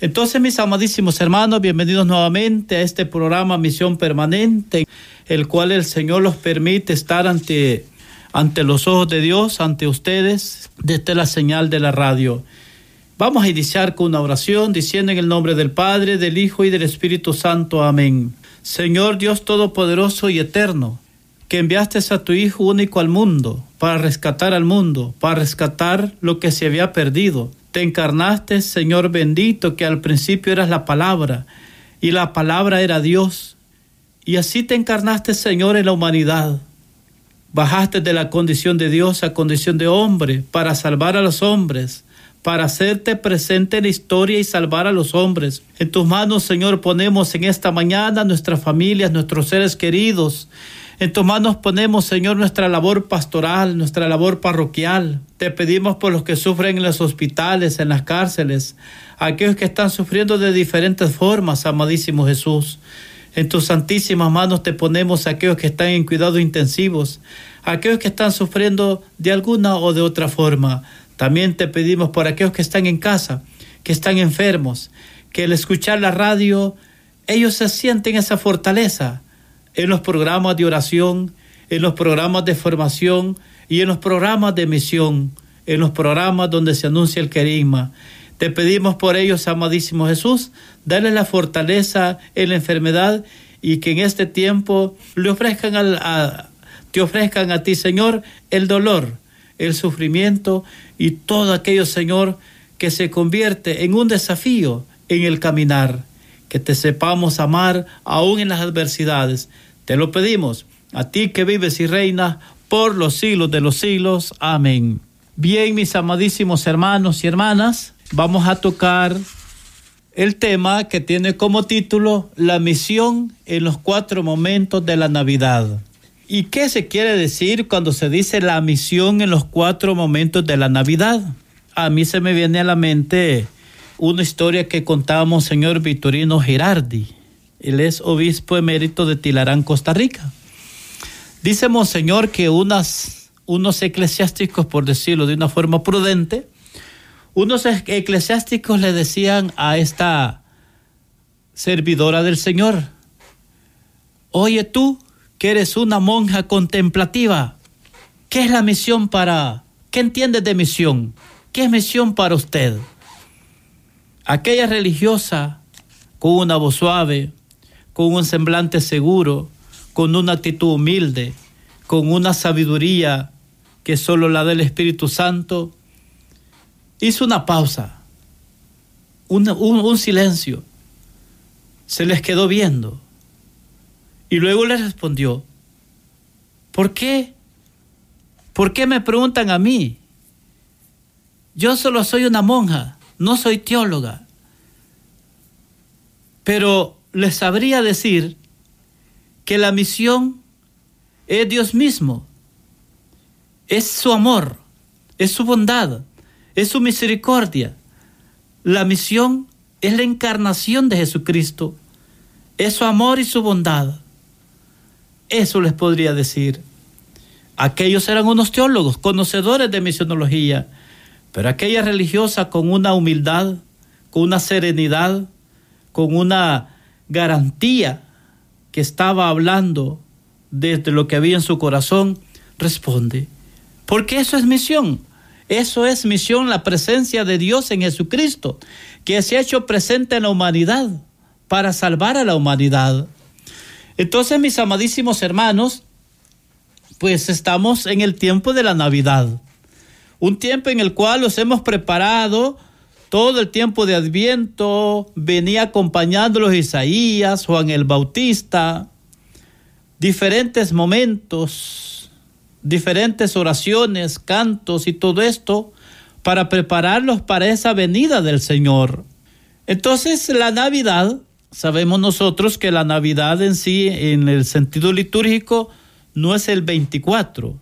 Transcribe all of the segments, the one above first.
entonces, mis amadísimos hermanos, bienvenidos nuevamente a este programa Misión Permanente, el cual el Señor los permite estar ante, ante los ojos de Dios, ante ustedes, desde la señal de la radio. Vamos a iniciar con una oración diciendo en el nombre del Padre, del Hijo y del Espíritu Santo. Amén. Señor Dios Todopoderoso y Eterno, que enviaste a tu Hijo único al mundo, para rescatar al mundo, para rescatar lo que se había perdido te encarnaste, Señor bendito, que al principio eras la palabra y la palabra era Dios. Y así te encarnaste, Señor, en la humanidad. Bajaste de la condición de Dios a condición de hombre para salvar a los hombres, para hacerte presente en la historia y salvar a los hombres. En tus manos, Señor, ponemos en esta mañana nuestras familias, nuestros seres queridos, en tus manos ponemos, Señor, nuestra labor pastoral, nuestra labor parroquial. Te pedimos por los que sufren en los hospitales, en las cárceles, aquellos que están sufriendo de diferentes formas, amadísimo Jesús. En tus santísimas manos te ponemos aquellos que están en cuidados intensivos, aquellos que están sufriendo de alguna o de otra forma. También te pedimos por aquellos que están en casa, que están enfermos, que al escuchar la radio ellos se sienten esa fortaleza en los programas de oración, en los programas de formación y en los programas de misión, en los programas donde se anuncia el querigma. Te pedimos por ellos, amadísimo Jesús, dale la fortaleza en la enfermedad y que en este tiempo le ofrezcan a, te ofrezcan a ti, Señor, el dolor, el sufrimiento y todo aquello, Señor, que se convierte en un desafío en el caminar que te sepamos amar aún en las adversidades. Te lo pedimos, a ti que vives y reinas por los siglos de los siglos. Amén. Bien, mis amadísimos hermanos y hermanas, vamos a tocar el tema que tiene como título La misión en los cuatro momentos de la Navidad. ¿Y qué se quiere decir cuando se dice la misión en los cuatro momentos de la Navidad? A mí se me viene a la mente una historia que contaba señor Vitorino Girardi. Él es obispo emérito de Tilarán, Costa Rica. Dice Monseñor que unos eclesiásticos, por decirlo de una forma prudente, unos eclesiásticos le decían a esta servidora del Señor, oye tú, que eres una monja contemplativa, ¿qué es la misión para, qué entiendes de misión? ¿Qué es misión para usted? Aquella religiosa con una voz suave, con un semblante seguro, con una actitud humilde, con una sabiduría que solo la del Espíritu Santo, hizo una pausa, un, silencio, se les quedó viendo y luego les respondió, ¿por qué? ¿Por qué me preguntan a mí? Yo solo soy una monja no soy teóloga, pero les sabría decir que la misión es Dios mismo, es su amor, es su bondad, es su misericordia. La misión es la encarnación de Jesucristo, es su amor y su bondad. Eso les podría decir. Aquellos eran unos teólogos, conocedores de misionología, pero aquella religiosa con una humildad, con una serenidad, con una garantía que estaba hablando desde lo que había en su corazón, responde, porque eso es misión. Eso es misión, la presencia de Dios en Jesucristo, que se ha hecho presente en la humanidad para salvar a la humanidad. Entonces, mis amadísimos hermanos, pues estamos en el tiempo de la Navidad un tiempo en el cual los hemos preparado todo el tiempo de Adviento, venía acompañándolos Isaías, Juan el Bautista, diferentes momentos, diferentes oraciones, cantos y todo esto para prepararlos para esa venida del Señor. Entonces la Navidad sabemos nosotros que la Navidad en sí, en el sentido litúrgico, no es el 24,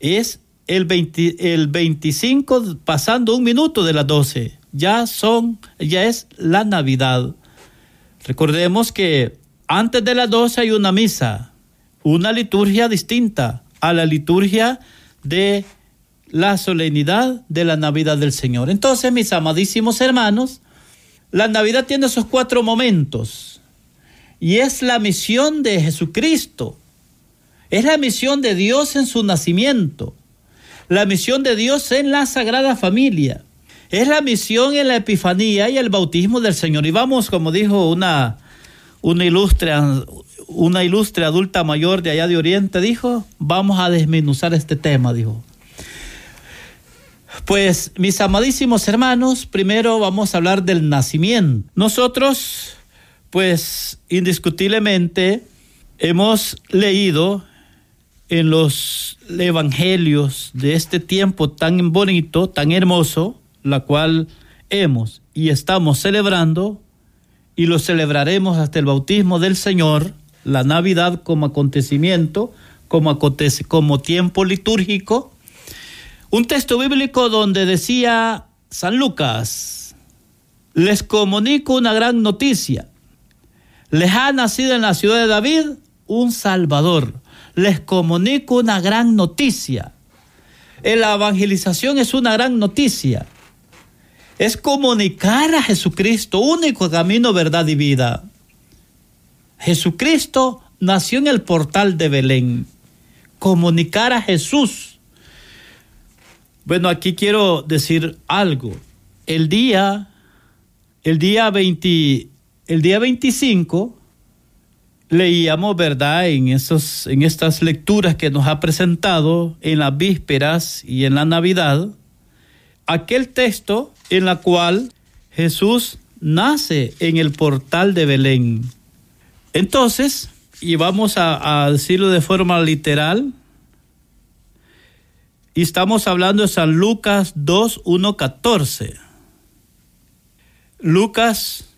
es el, 20, el 25 pasando un minuto de las 12. Ya son, ya es la Navidad. Recordemos que antes de las 12 hay una misa, una liturgia distinta a la liturgia de la solemnidad de la Navidad del Señor. Entonces, mis amadísimos hermanos, la Navidad tiene esos cuatro momentos y es la misión de Jesucristo, es la misión de Dios en su nacimiento, la misión de Dios en la Sagrada Familia, es la misión en la Epifanía y el bautismo del Señor. Y vamos, como dijo una, una ilustre, una ilustre adulta mayor de allá de Oriente, dijo, vamos a desmenuzar este tema, dijo. Pues mis amadísimos hermanos, primero vamos a hablar del nacimiento. Nosotros, pues indiscutiblemente, hemos leído en los evangelios de este tiempo tan bonito, tan hermoso, la cual hemos y estamos celebrando y lo celebraremos hasta el bautismo del Señor, la Navidad como acontecimiento, como, como tiempo litúrgico, un texto bíblico donde decía San Lucas, les comunico una gran noticia. Les ha nacido en la ciudad de David un Salvador. Les comunico una gran noticia. La evangelización es una gran noticia. Es comunicar a Jesucristo, único camino, verdad y vida. Jesucristo nació en el portal de Belén. Comunicar a Jesús bueno, aquí quiero decir algo. El día, el día 20, el día 25, leíamos, ¿verdad? En, esos, en estas lecturas que nos ha presentado en las vísperas y en la Navidad, aquel texto en la cual Jesús nace en el portal de Belén. Entonces, y vamos a, decirlo de forma literal, y estamos hablando de San Lucas 2, 1, 14. Lucas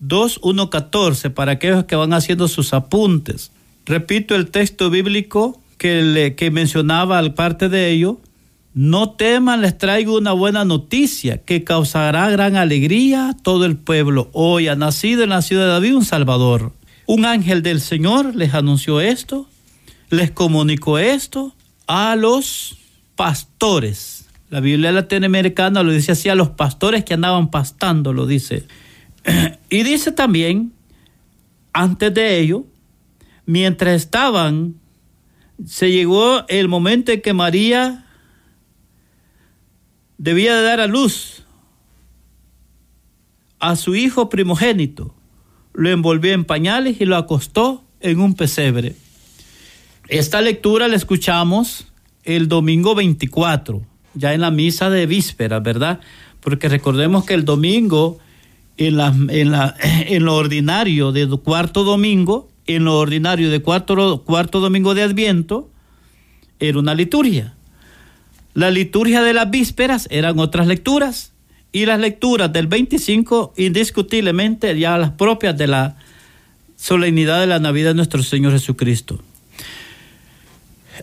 2, 1, 14, para aquellos que van haciendo sus apuntes. Repito el texto bíblico que, le, que mencionaba al parte de ello. No teman, les traigo una buena noticia que causará gran alegría a todo el pueblo. Hoy ha nacido en la ciudad de David un Salvador. Un ángel del Señor les anunció esto, les comunicó esto a los pastores. La Biblia latinoamericana lo dice así a los pastores que andaban pastando, lo dice. Y dice también, antes de ello, mientras estaban, se llegó el momento en que María debía de dar a luz a su hijo primogénito. Lo envolvió en pañales y lo acostó en un pesebre. Esta lectura la escuchamos el domingo 24, ya en la misa de víspera, ¿verdad? Porque recordemos que el domingo, en, la, en, la, en lo ordinario de cuarto domingo, en lo ordinario de cuarto, cuarto domingo de Adviento, era una liturgia. La liturgia de las vísperas eran otras lecturas y las lecturas del 25 indiscutiblemente ya las propias de la solemnidad de la Navidad de nuestro Señor Jesucristo.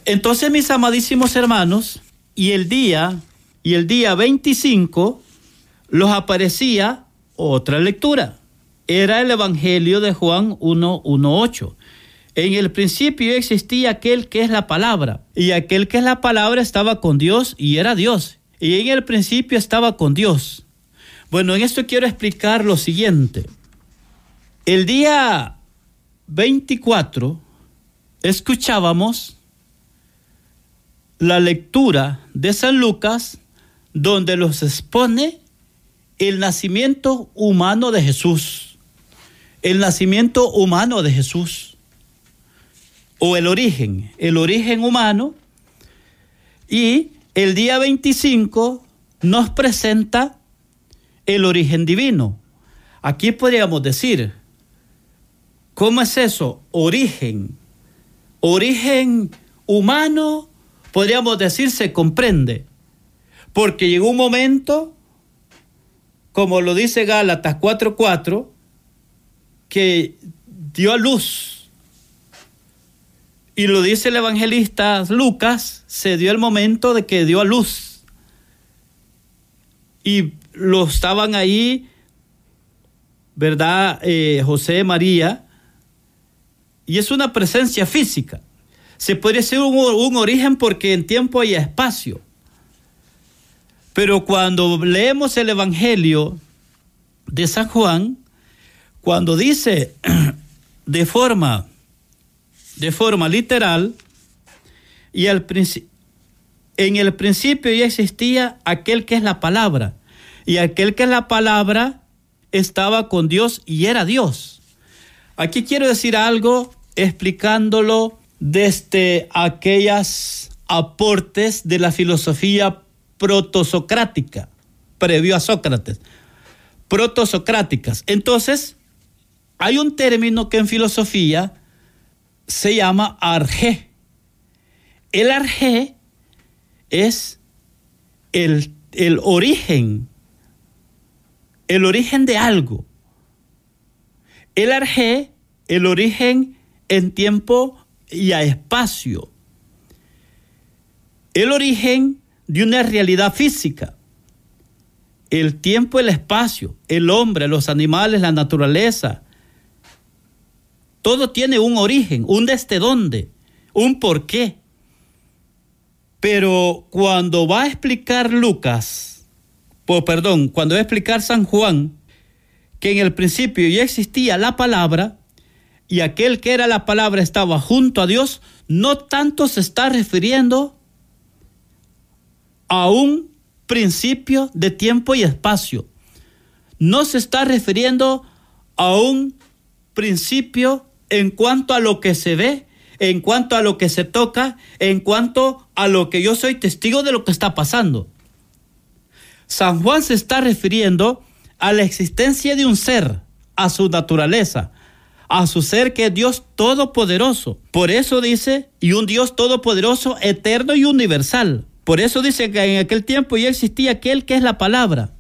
Entonces, mis amadísimos hermanos, y el día, y el día 25, los aparecía otra lectura. Era el Evangelio de Juan 1.1.8. En el principio existía aquel que es la palabra, y aquel que es la palabra estaba con Dios y era Dios. Y en el principio estaba con Dios. Bueno, en esto quiero explicar lo siguiente. El día 24 escuchábamos la lectura de San Lucas donde los expone el nacimiento humano de Jesús, el nacimiento humano de Jesús, o el origen, el origen humano, y el día 25 nos presenta el origen divino. Aquí podríamos decir, ¿cómo es eso? Origen, origen humano podríamos decir, se comprende. Porque llegó un momento, como lo dice Gálatas 4:4, que dio a luz. Y lo dice el evangelista Lucas, se dio el momento de que dio a luz. Y lo estaban ahí, ¿verdad? Eh, José María. Y es una presencia física. Se puede ser un, un origen porque en tiempo y espacio. Pero cuando leemos el Evangelio de San Juan, cuando dice de forma, de forma literal, y al en el principio ya existía aquel que es la palabra, y aquel que es la palabra estaba con Dios y era Dios. Aquí quiero decir algo explicándolo desde aquellas aportes de la filosofía protosocrática, previo a Sócrates, protosocráticas. Entonces, hay un término que en filosofía se llama arjé. El arjé es el, el origen, el origen de algo. El arjé, el origen en tiempo y a espacio. El origen de una realidad física. El tiempo, el espacio, el hombre, los animales, la naturaleza. Todo tiene un origen, un desde dónde, un por qué. Pero cuando va a explicar Lucas, perdón, cuando va a explicar San Juan, que en el principio ya existía la palabra y aquel que era la palabra estaba junto a Dios, no tanto se está refiriendo a un principio de tiempo y espacio. No se está refiriendo a un principio en cuanto a lo que se ve, en cuanto a lo que se toca, en cuanto a lo que yo soy testigo de lo que está pasando. San Juan se está refiriendo a la existencia de un ser, a su naturaleza, a su ser que es Dios todopoderoso. Por eso dice, y un Dios todopoderoso, eterno y universal. Por eso dice que en aquel tiempo ya existía aquel que es la palabra.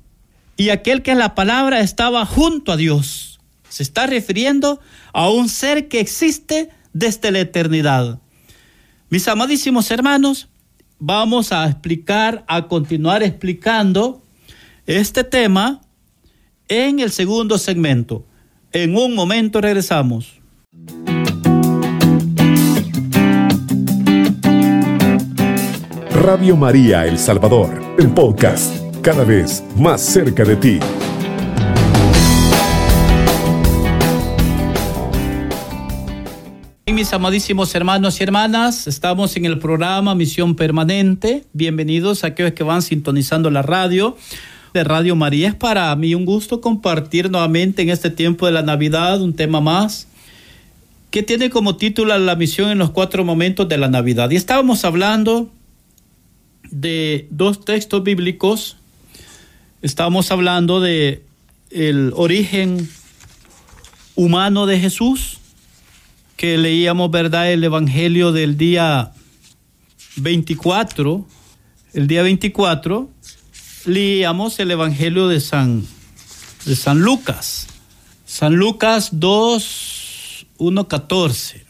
Y aquel que es la palabra estaba junto a Dios. Se está refiriendo a un ser que existe desde la eternidad. Mis amadísimos hermanos, vamos a explicar, a continuar explicando este tema en el segundo segmento. En un momento regresamos. Radio María El Salvador, el podcast, cada vez más cerca de ti. Mis amadísimos hermanos y hermanas, estamos en el programa Misión Permanente. Bienvenidos a aquellos que van sintonizando la radio de Radio María. Es para mí un gusto compartir nuevamente en este tiempo de la Navidad un tema más que tiene como título la misión en los cuatro momentos de la Navidad. Y estábamos hablando de dos textos bíblicos. Estamos hablando de el origen humano de Jesús, que leíamos, ¿verdad?, el Evangelio del día 24, el día 24, leíamos el Evangelio de San, de San Lucas, San Lucas 2, 1, 14.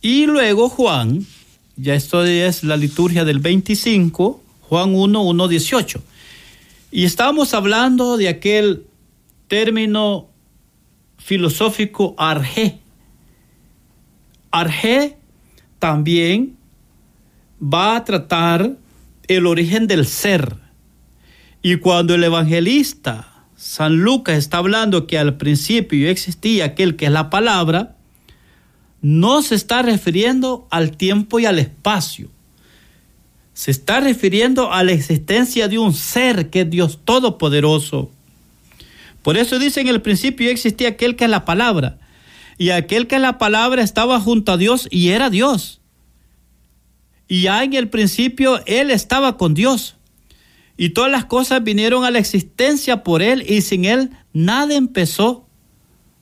Y luego Juan, ya esto es la liturgia del 25, Juan 1, 1, 18. Y estábamos hablando de aquel término filosófico arjé. Arjé también va a tratar el origen del ser. Y cuando el evangelista San Lucas está hablando que al principio existía aquel que es la palabra, no se está refiriendo al tiempo y al espacio. Se está refiriendo a la existencia de un ser que es Dios Todopoderoso. Por eso dice en el principio existía aquel que es la palabra. Y aquel que es la palabra estaba junto a Dios y era Dios. Y ya en el principio Él estaba con Dios. Y todas las cosas vinieron a la existencia por Él y sin Él nada empezó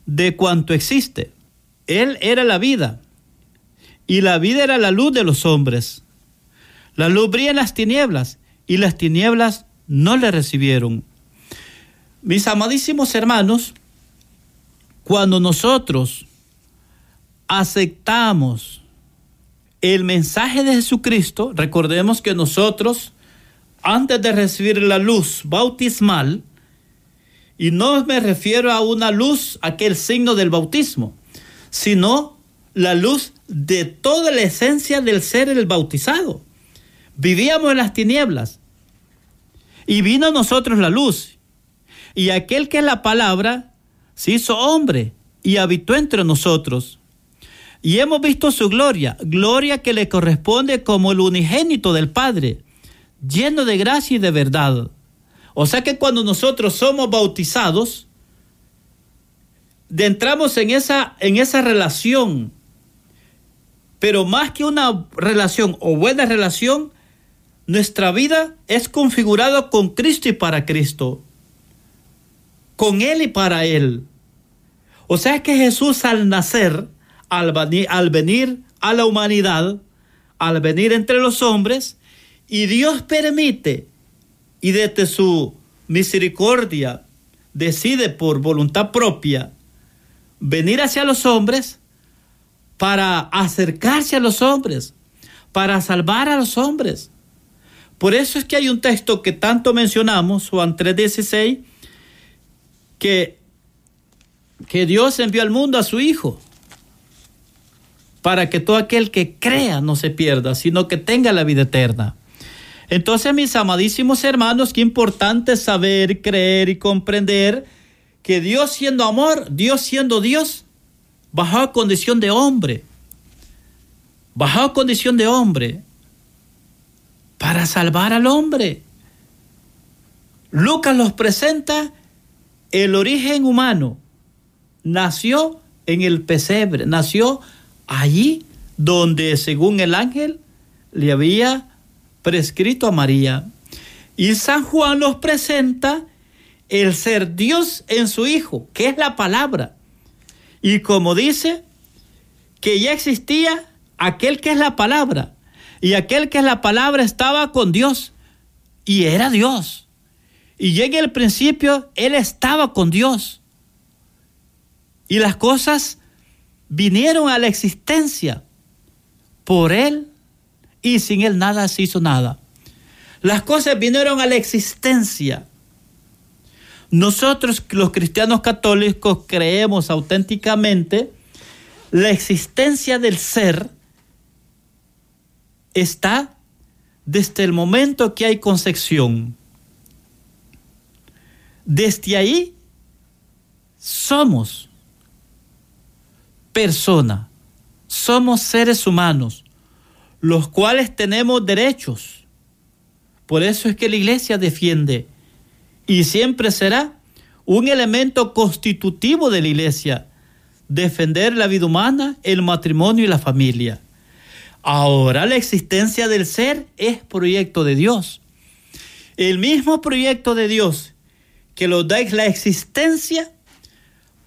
de cuanto existe. Él era la vida y la vida era la luz de los hombres. La luz brilla en las tinieblas y las tinieblas no le recibieron. Mis amadísimos hermanos, cuando nosotros aceptamos el mensaje de Jesucristo, recordemos que nosotros, antes de recibir la luz bautismal, y no me refiero a una luz, aquel signo del bautismo, sino la luz de toda la esencia del ser el bautizado. Vivíamos en las tinieblas y vino a nosotros la luz. Y aquel que es la palabra se hizo hombre y habitó entre nosotros. Y hemos visto su gloria, gloria que le corresponde como el unigénito del Padre, lleno de gracia y de verdad. O sea que cuando nosotros somos bautizados, entramos en esa, en esa relación. Pero más que una relación o buena relación, nuestra vida es configurada con Cristo y para Cristo. Con Él y para Él. O sea que Jesús al nacer, al, al venir a la humanidad, al venir entre los hombres, y Dios permite y desde su misericordia decide por voluntad propia venir hacia los hombres para acercarse a los hombres, para salvar a los hombres. Por eso es que hay un texto que tanto mencionamos, Juan 3:16, que, que Dios envió al mundo a su Hijo para que todo aquel que crea no se pierda, sino que tenga la vida eterna. Entonces, mis amadísimos hermanos, qué importante saber, creer y comprender que Dios siendo amor, Dios siendo Dios, bajó a condición de hombre. Bajó a condición de hombre para salvar al hombre. Lucas los presenta el origen humano. Nació en el pesebre, nació allí donde según el ángel le había prescrito a María. Y San Juan los presenta el ser Dios en su Hijo, que es la palabra. Y como dice, que ya existía aquel que es la palabra. Y aquel que es la palabra estaba con Dios. Y era Dios. Y en el principio Él estaba con Dios. Y las cosas vinieron a la existencia por Él y sin Él nada se hizo nada. Las cosas vinieron a la existencia. Nosotros los cristianos católicos creemos auténticamente la existencia del ser está desde el momento que hay concepción. Desde ahí somos persona, somos seres humanos los cuales tenemos derechos. Por eso es que la iglesia defiende y siempre será un elemento constitutivo de la iglesia, defender la vida humana, el matrimonio y la familia. Ahora la existencia del ser es proyecto de Dios. El mismo proyecto de Dios que lo da la existencia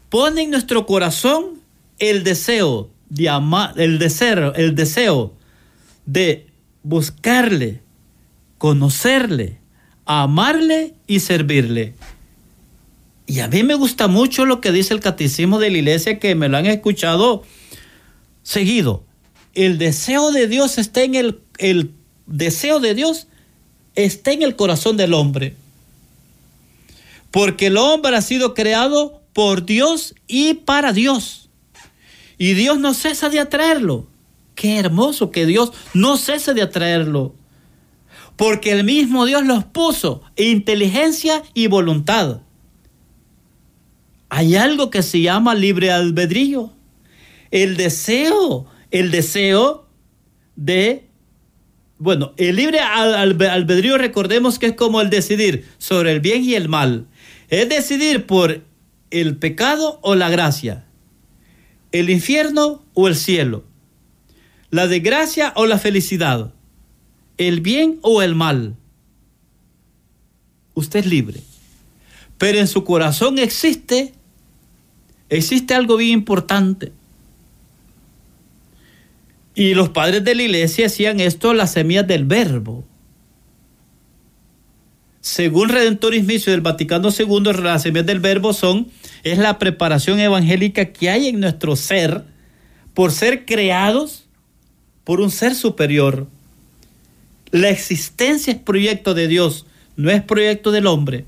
pone en nuestro corazón el deseo de amar, el deseo, el deseo de buscarle, conocerle, amarle y servirle. Y a mí me gusta mucho lo que dice el catecismo de la iglesia, que me lo han escuchado seguido. El deseo de Dios está en el, el deseo de Dios está en el corazón del hombre. Porque el hombre ha sido creado por Dios y para Dios. Y Dios no cesa de atraerlo. Qué hermoso que Dios no cese de atraerlo. Porque el mismo Dios los puso, inteligencia y voluntad. Hay algo que se llama libre albedrío. El deseo, el deseo de, bueno, el libre albedrío recordemos que es como el decidir sobre el bien y el mal. Es decidir por el pecado o la gracia, el infierno o el cielo la desgracia o la felicidad, el bien o el mal. Usted es libre. Pero en su corazón existe, existe algo bien importante. Y los padres de la iglesia hacían esto las semillas del verbo. Según Redentorismo del Vaticano II, las semillas del verbo son es la preparación evangélica que hay en nuestro ser por ser creados por un ser superior. La existencia es proyecto de Dios, no es proyecto del hombre.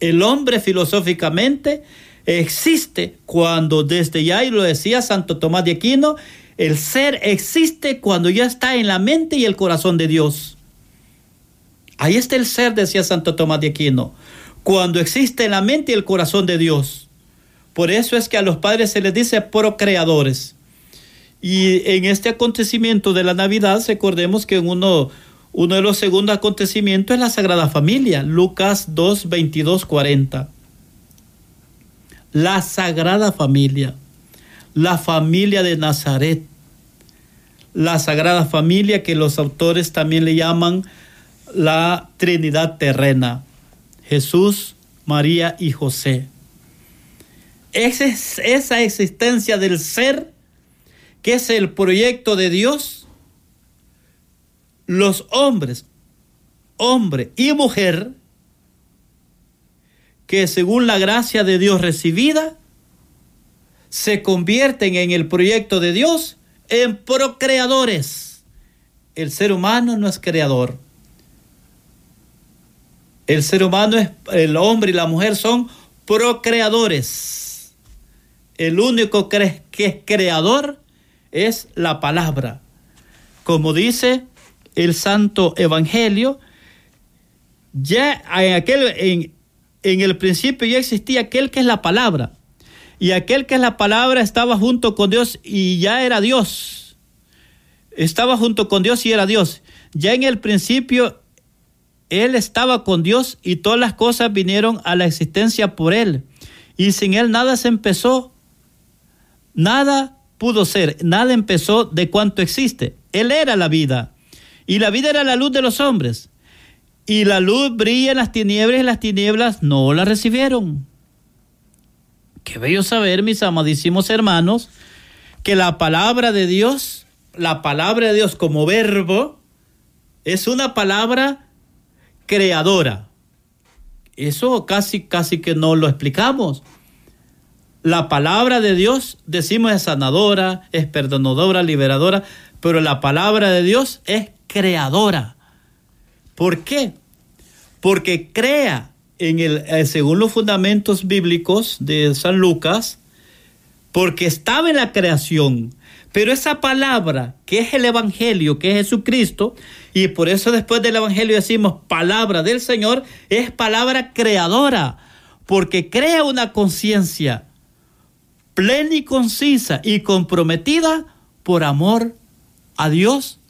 El hombre filosóficamente existe cuando desde ya, y lo decía Santo Tomás de Aquino, el ser existe cuando ya está en la mente y el corazón de Dios. Ahí está el ser, decía Santo Tomás de Aquino, cuando existe en la mente y el corazón de Dios. Por eso es que a los padres se les dice procreadores. Y en este acontecimiento de la Navidad, recordemos que uno, uno de los segundos acontecimientos es la Sagrada Familia, Lucas 2, 22, 40. La Sagrada Familia, la familia de Nazaret, la Sagrada Familia que los autores también le llaman la Trinidad terrena, Jesús, María y José. Esa, esa existencia del ser, que es el proyecto de Dios, los hombres, hombre y mujer, que según la gracia de Dios recibida, se convierten en el proyecto de Dios en procreadores. El ser humano no es creador. El ser humano es, el hombre y la mujer son procreadores. El único que es creador es la palabra. Como dice el Santo Evangelio, ya en aquel, en, en el principio ya existía aquel que es la palabra. Y aquel que es la palabra estaba junto con Dios y ya era Dios. Estaba junto con Dios y era Dios. Ya en el principio él estaba con Dios y todas las cosas vinieron a la existencia por Él. Y sin Él nada se empezó. Nada pudo ser, nada empezó de cuanto existe. Él era la vida. Y la vida era la luz de los hombres. Y la luz brilla en las tinieblas y las tinieblas no la recibieron. Qué bello saber, mis amadísimos hermanos, que la palabra de Dios, la palabra de Dios como verbo, es una palabra creadora. Eso casi, casi que no lo explicamos. La palabra de Dios, decimos, es sanadora, es perdonadora, liberadora, pero la palabra de Dios es creadora. ¿Por qué? Porque crea en el, eh, según los fundamentos bíblicos de San Lucas, porque estaba en la creación, pero esa palabra, que es el Evangelio, que es Jesucristo, y por eso después del Evangelio decimos palabra del Señor, es palabra creadora, porque crea una conciencia plena y concisa y comprometida por amor a Dios,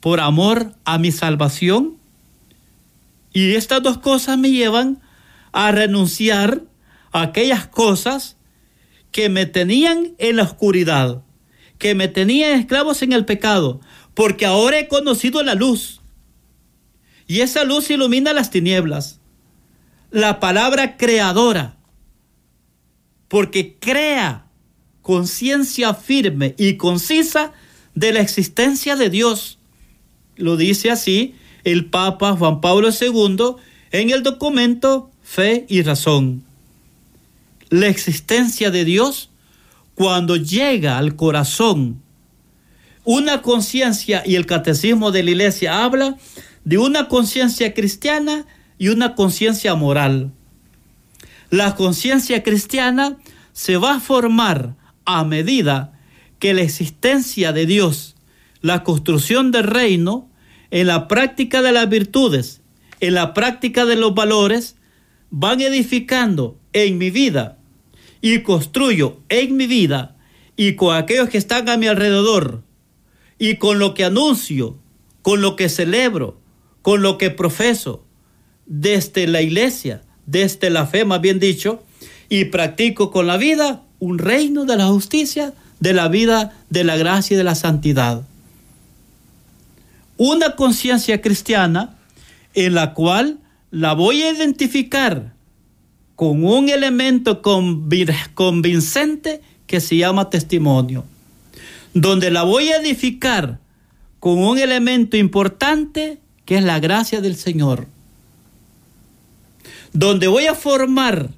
por amor a mi salvación. Y estas dos cosas me llevan a renunciar a aquellas cosas que me tenían en la oscuridad que me tenían esclavos en el pecado, porque ahora he conocido la luz. Y esa luz ilumina las tinieblas. La palabra creadora, porque crea conciencia firme y concisa de la existencia de Dios. Lo dice así el Papa Juan Pablo II en el documento Fe y Razón. La existencia de Dios cuando llega al corazón una conciencia, y el catecismo de la iglesia habla de una conciencia cristiana y una conciencia moral. La conciencia cristiana se va a formar a medida que la existencia de Dios, la construcción del reino, en la práctica de las virtudes, en la práctica de los valores, van edificando en mi vida y construyo en mi vida y con aquellos que están a mi alrededor y con lo que anuncio, con lo que celebro, con lo que profeso desde la iglesia, desde la fe más bien dicho, y practico con la vida un reino de la justicia, de la vida, de la gracia y de la santidad. Una conciencia cristiana en la cual la voy a identificar con un elemento convincente que se llama testimonio, donde la voy a edificar con un elemento importante que es la gracia del Señor, donde voy a formar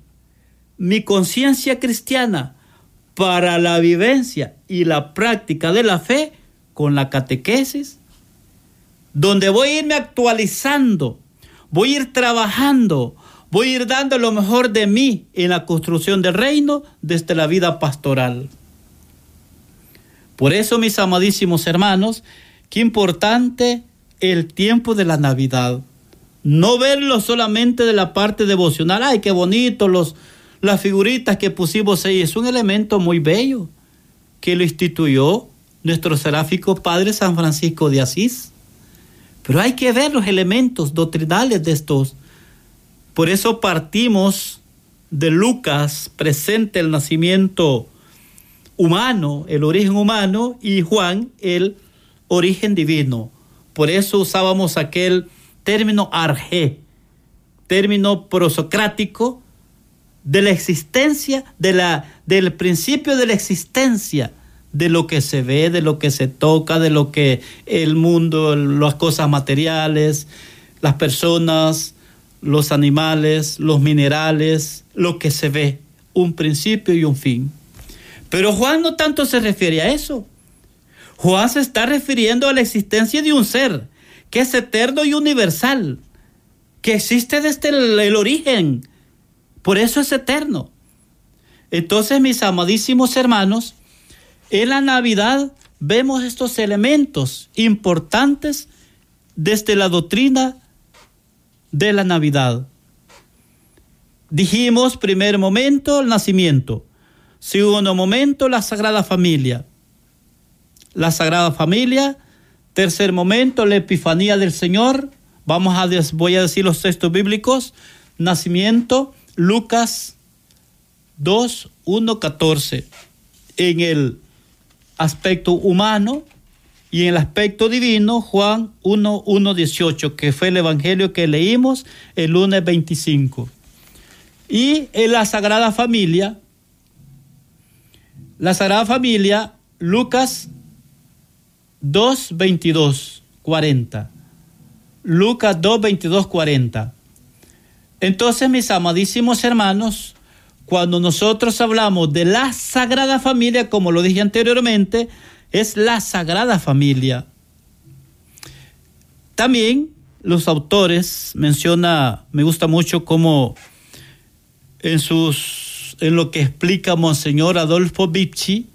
mi conciencia cristiana para la vivencia y la práctica de la fe con la catequesis, donde voy a irme actualizando, voy a ir trabajando, voy a ir dando lo mejor de mí en la construcción del reino desde la vida pastoral. Por eso, mis amadísimos hermanos, qué importante el tiempo de la Navidad. No verlo solamente de la parte devocional. Ay, qué bonito los, las figuritas que pusimos ahí. Es un elemento muy bello que lo instituyó nuestro seráfico Padre San Francisco de Asís. Pero hay que ver los elementos doctrinales de estos. Por eso partimos de Lucas, presente el nacimiento humano, el origen humano, y Juan, el origen divino. Por eso usábamos aquel término arge, término prosocrático de la existencia, del principio de la existencia, de lo que se ve, de lo que se toca, de lo que el mundo, las cosas materiales, las personas, los animales, los minerales, lo que se ve, un principio y un fin. Pero Juan no tanto se refiere a eso. Juan se está refiriendo a la existencia de un ser que es eterno y universal, que existe desde el, origen. Por eso es eterno. Entonces, mis amadísimos hermanos, en la Navidad vemos estos elementos importantes desde la doctrina de la Navidad. Dijimos, primer momento, el nacimiento. Segundo momento, la Sagrada Familia. La Sagrada Familia. Tercer momento, la Epifanía del Señor. Vamos a, voy a decir los textos bíblicos. Nacimiento, Lucas 2, 1, 14. En el aspecto humano y en el aspecto divino, Juan 1, 1, 18, que fue el evangelio que leímos el lunes 25. Y en la Sagrada Familia, la Sagrada Familia, Lucas 2, 22, 40. Lucas 2, 22, 40. Entonces, mis amadísimos hermanos, cuando nosotros hablamos de la Sagrada Familia, como lo dije anteriormente, es la Sagrada Familia. También los autores menciona, me gusta mucho cómo en sus en lo que explica Monseñor Adolfo Bicci.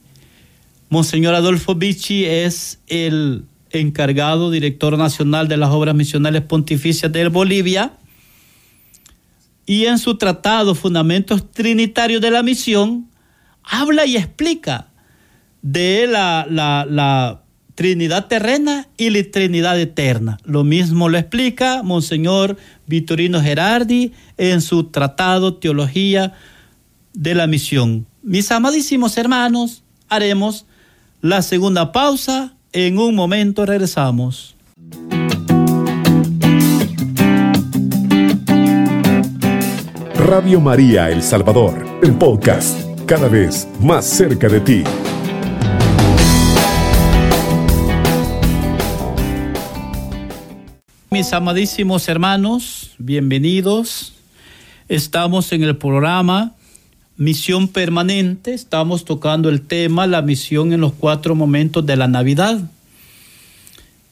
Monseñor Adolfo Bicci es el encargado, director nacional de las obras misionales pontificias de Bolivia. Y en su tratado Fundamentos Trinitarios de la Misión, habla y explica de la, la, la Trinidad terrena y la Trinidad eterna. Lo mismo lo explica Monseñor Vitorino Gerardi en su tratado Teología de la misión. Mis amadísimos hermanos, haremos la segunda pausa. En un momento regresamos. Radio María El Salvador, el podcast, cada vez más cerca de ti. Mis amadísimos hermanos, bienvenidos. Estamos en el programa misión permanente, estamos tocando el tema, la misión en los cuatro momentos de la Navidad.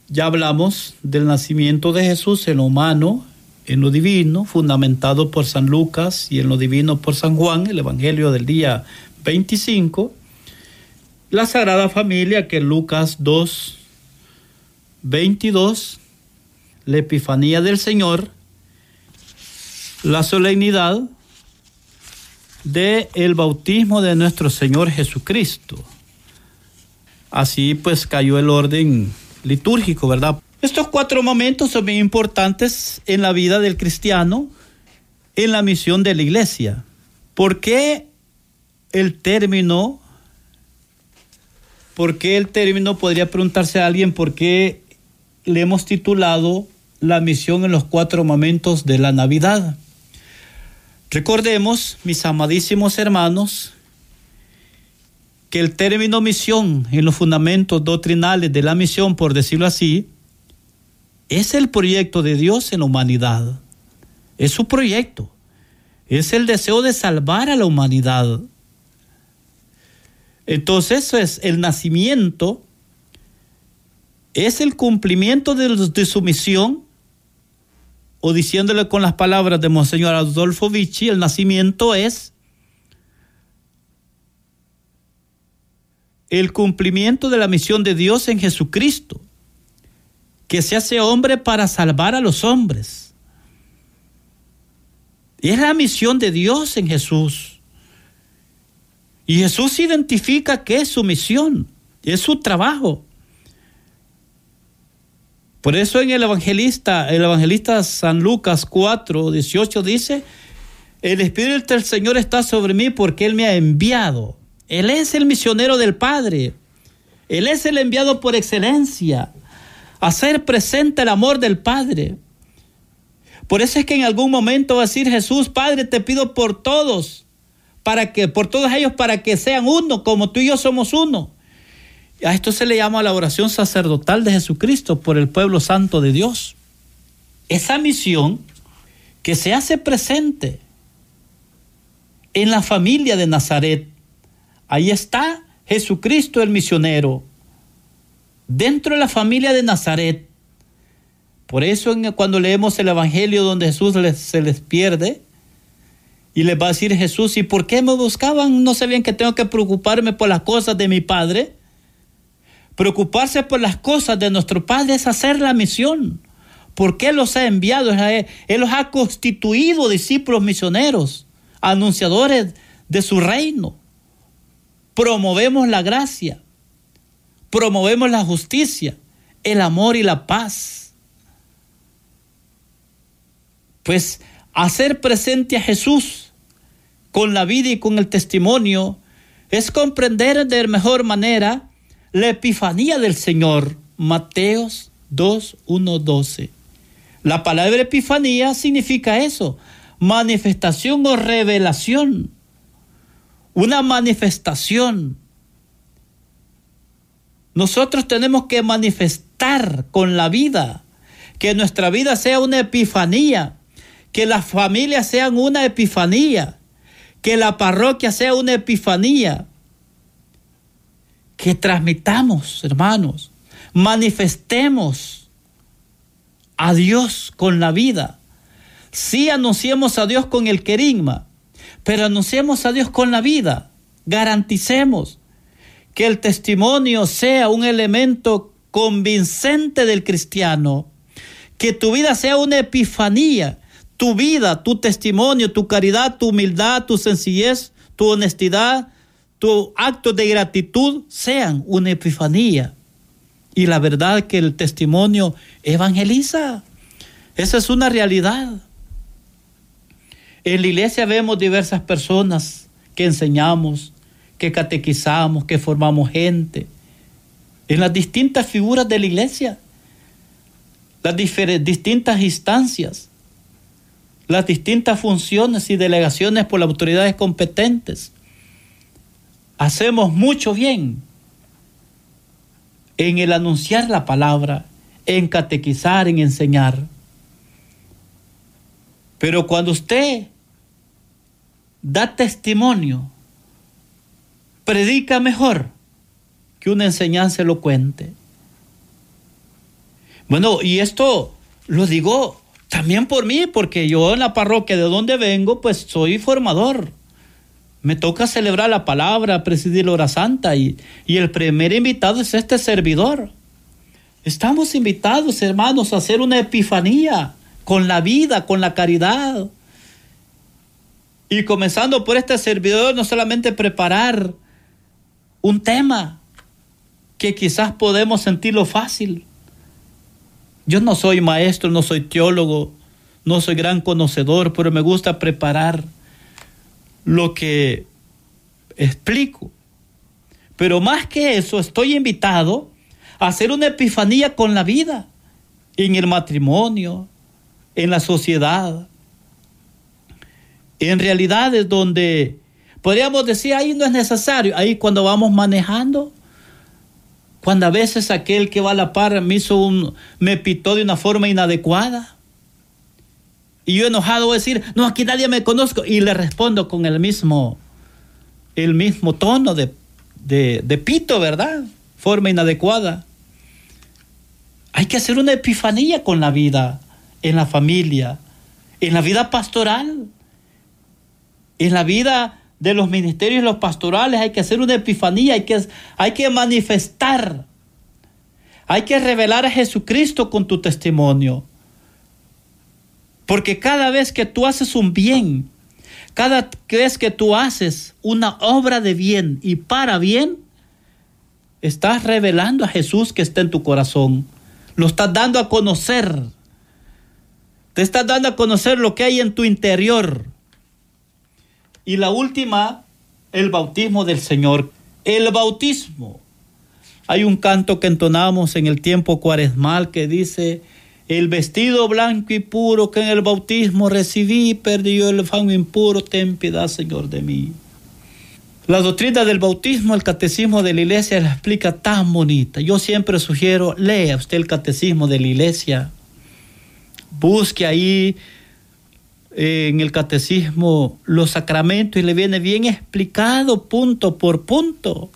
Ya hablamos del nacimiento de Jesús en lo humano, en lo divino, fundamentado por San Lucas y en lo divino por San Juan, el Evangelio del día 25. La Sagrada Familia, que Lucas 2, 22, la Epifanía del Señor, la solemnidad, de el bautismo de nuestro Señor Jesucristo. Así pues cayó el orden litúrgico, ¿verdad? Estos cuatro momentos son muy importantes en la vida del cristiano, en la misión de la iglesia. ¿Por qué el término? ¿Por qué el término? Podría preguntarse a alguien por qué le hemos titulado la misión en los cuatro momentos de la Navidad. Recordemos, mis amadísimos hermanos, que el término misión en los fundamentos doctrinales de la misión, por decirlo así, es el proyecto de Dios en la humanidad. Es su proyecto. Es el deseo de salvar a la humanidad. Entonces eso es el nacimiento, es el cumplimiento de, de su misión, o diciéndole con las palabras de Monseñor Adolfo Vichy, el nacimiento es el cumplimiento de la misión de Dios en Jesucristo, que se hace hombre para salvar a los hombres. Es la misión de Dios en Jesús. Y Jesús identifica que es su misión, es su trabajo. Por eso en el evangelista, el evangelista San Lucas 4, 18 dice, el Espíritu del Señor está sobre mí porque Él me ha enviado. Él es el misionero del Padre. Él es el enviado por excelencia hacer presente el amor del Padre. Por eso es que en algún momento va a decir Jesús, Padre, te pido por todos, para que, por todos ellos, para que sean uno, como tú y yo somos uno. A esto se le llama la oración sacerdotal de Jesucristo por el pueblo santo de Dios. Esa misión que se hace presente en la familia de Nazaret. Ahí está Jesucristo el misionero, dentro de la familia de Nazaret. Por eso cuando leemos el Evangelio donde Jesús se les pierde y les va a decir Jesús, ¿y por qué me buscaban? ¿No sabían que tengo que preocuparme por las cosas de mi Padre? Preocuparse por las cosas de nuestro Padre es hacer la misión. Porque Él los ha enviado, Él los ha constituido discípulos misioneros, anunciadores de su reino. Promovemos la gracia, promovemos la justicia, el amor y la paz. Pues hacer presente a Jesús con la vida y con el testimonio es comprender de mejor manera la epifanía del Señor, Mateos 2, 1, 12. La palabra epifanía significa eso, manifestación o revelación, una manifestación. Nosotros tenemos que manifestar con la vida, que nuestra vida sea una epifanía, que las familias sean una epifanía, que la parroquia sea una epifanía, que transmitamos, hermanos, manifestemos a Dios con la vida. Sí anunciemos a Dios con el querigma, pero anunciemos a Dios con la vida. Garanticemos que el testimonio sea un elemento convincente del cristiano, que tu vida sea una epifanía, tu vida, tu testimonio, tu caridad, tu humildad, tu sencillez, tu honestidad, tus actos de gratitud sean una epifanía. Y la verdad que el testimonio evangeliza. Esa es una realidad. En la iglesia vemos diversas personas que enseñamos, que catequizamos, que formamos gente. En las distintas figuras de la iglesia, las distintas instancias, las distintas funciones y delegaciones por las autoridades competentes hacemos mucho bien en el anunciar la palabra, en catequizar, en enseñar. Pero cuando usted da testimonio, predica mejor que una enseñanza elocuente. Bueno, y esto lo digo también por mí, porque yo en la parroquia de donde vengo, pues soy formador. Me toca celebrar la palabra, presidir la hora santa y, y el primer invitado es este servidor. Estamos invitados, hermanos, a hacer una epifanía con la vida, con la caridad. Y comenzando por este servidor, no solamente preparar un tema que quizás podemos sentirlo fácil. Yo no soy maestro, no soy teólogo, no soy gran conocedor, pero me gusta preparar lo que explico. Pero más que eso, estoy invitado a hacer una epifanía con la vida, en el matrimonio, en la sociedad, en realidades donde podríamos decir ahí no es necesario, ahí cuando vamos manejando, cuando a veces aquel que va a la par me hizo un, me pitó de una forma inadecuada Y yo enojado voy a decir, no, aquí nadie me conozco. Y le respondo con el mismo, el mismo tono de, de, de pito, ¿verdad? Forma inadecuada. Hay que hacer una epifanía con la vida, en la familia, en la vida pastoral, en la vida de los ministerios y los pastorales. Hay que hacer una epifanía, hay que, hay que manifestar, hay que revelar a Jesucristo con tu testimonio. Porque cada vez que tú haces un bien, cada vez que tú haces una obra de bien y para bien, estás revelando a Jesús que está en tu corazón. Lo estás dando a conocer. Te estás dando a conocer lo que hay en tu interior. Y la última, el bautismo del Señor. El bautismo. Hay un canto que entonamos en el tiempo cuaresmal que dice, el vestido blanco y puro que en el bautismo recibí, perdió el fango impuro, ten piedad, Señor, de mí. La doctrina del bautismo, el catecismo de la iglesia la explica tan bonita. Yo siempre sugiero, lea usted el catecismo de la iglesia. Busque ahí eh, en el catecismo los sacramentos y le viene bien explicado punto por punto.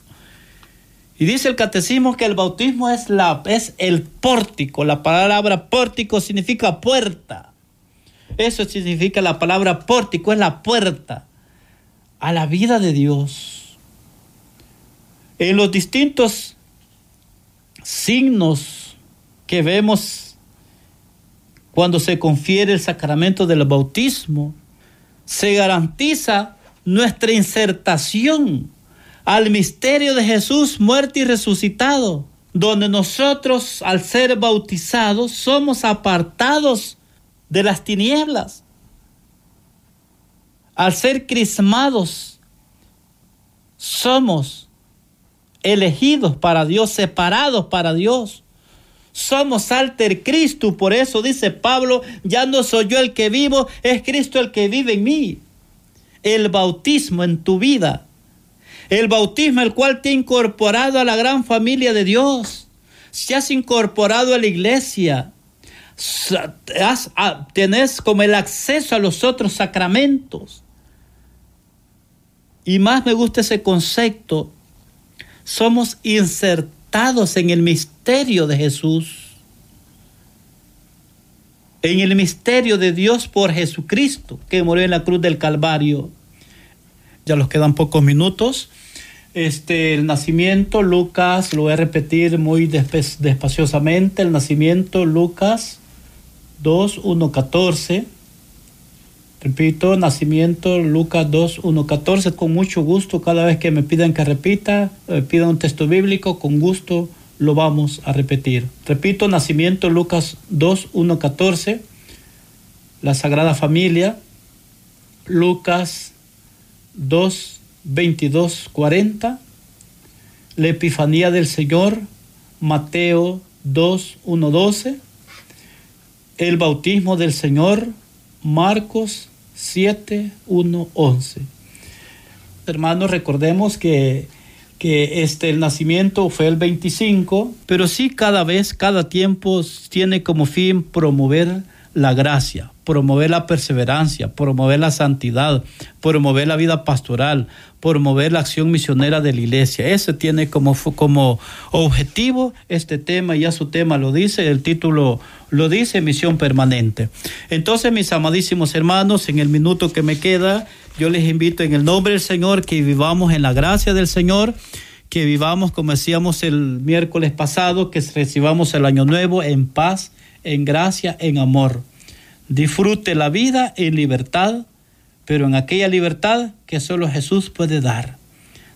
Y dice el catecismo que el bautismo es, la, es el pórtico. La palabra pórtico significa puerta. Eso significa la palabra pórtico, es la puerta a la vida de Dios. En los distintos signos que vemos cuando se confiere el sacramento del bautismo, se garantiza nuestra insertación al misterio de Jesús muerto y resucitado, donde nosotros al ser bautizados somos apartados de las tinieblas al ser crismados, somos elegidos para Dios, separados para Dios. Somos alter Cristo, por eso dice Pablo, ya no soy yo el que vivo, es Cristo el que vive en mí. El bautismo en tu vida, el bautismo el cual te ha incorporado a la gran familia de Dios, se has incorporado a la iglesia, ah, tenés como el acceso a los otros sacramentos. Y más me gusta ese concepto. Somos insertados en el misterio de Jesús. En el misterio de Dios por Jesucristo, que murió en la cruz del Calvario. Ya nos quedan pocos minutos. Este, el nacimiento, Lucas, lo voy a repetir muy despaciosamente. El nacimiento, Lucas 2, 1, 14. Repito, nacimiento, Lucas 2, 1, 14, con mucho gusto, cada vez que me pidan que repita, eh, pidan un texto bíblico, con gusto lo vamos a repetir. Repito, nacimiento, Lucas 2, 1, 14, la Sagrada Familia, Lucas 2, 22, 40, la Epifanía del Señor, Mateo 2, 1, 12, el bautismo del Señor, Marcos 7, 1, 11. Hermanos, recordemos que, que este, el nacimiento fue el 25, pero sí cada vez, cada tiempo tiene como fin promover la gracia, promover la perseverancia, promover la santidad, promover la vida pastoral, promover la acción misionera de la iglesia. Ese tiene como, como objetivo este tema, ya su tema lo dice, el título lo dice, misión permanente. Entonces, mis amadísimos hermanos, en el minuto que me queda, yo les invito en el nombre del Señor que vivamos en la gracia del Señor que vivamos, como decíamos el miércoles pasado, que recibamos el año nuevo en paz, en gracia, en amor. Disfrute la vida en libertad, pero en aquella libertad que solo Jesús puede dar.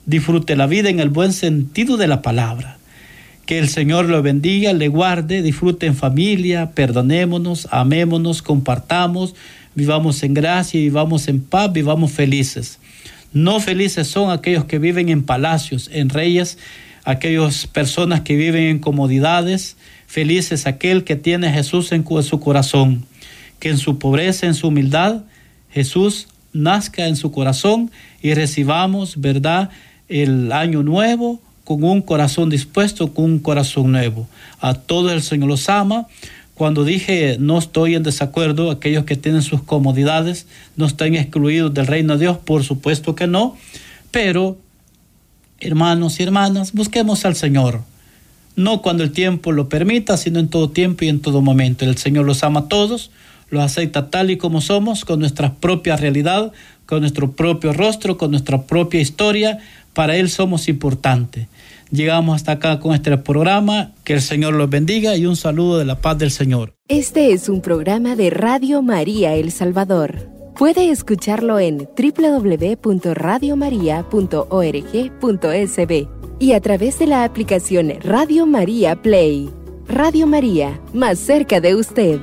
Disfrute la vida en el buen sentido de la palabra. Que el Señor lo bendiga, le guarde, disfrute en familia, perdonémonos, amémonos, compartamos, vivamos en gracia, vivamos en paz, vivamos felices. No felices son aquellos que viven en palacios, en reyes, aquellas personas que viven en comodidades. Felices aquel que tiene a Jesús en su corazón que en su pobreza, en su humildad, Jesús nazca en su corazón y recibamos, ¿verdad?, el año nuevo con un corazón dispuesto, con un corazón nuevo. A todos el Señor los ama. Cuando dije no estoy en desacuerdo, aquellos que tienen sus comodidades no están excluidos del reino de Dios, por supuesto que no, pero hermanos y hermanas, busquemos al Señor, no cuando el tiempo lo permita, sino en todo tiempo y en todo momento. El Señor los ama a todos, los acepta tal y como somos, con nuestra propia realidad, con nuestro propio rostro, con nuestra propia historia. Para Él somos importantes. Llegamos hasta acá con este programa. Que el Señor los bendiga y un saludo de la paz del Señor. Este es un programa de Radio María El Salvador. Puede escucharlo en www.radiomaria.org.sb y a través de la aplicación Radio María Play. Radio María, más cerca de usted.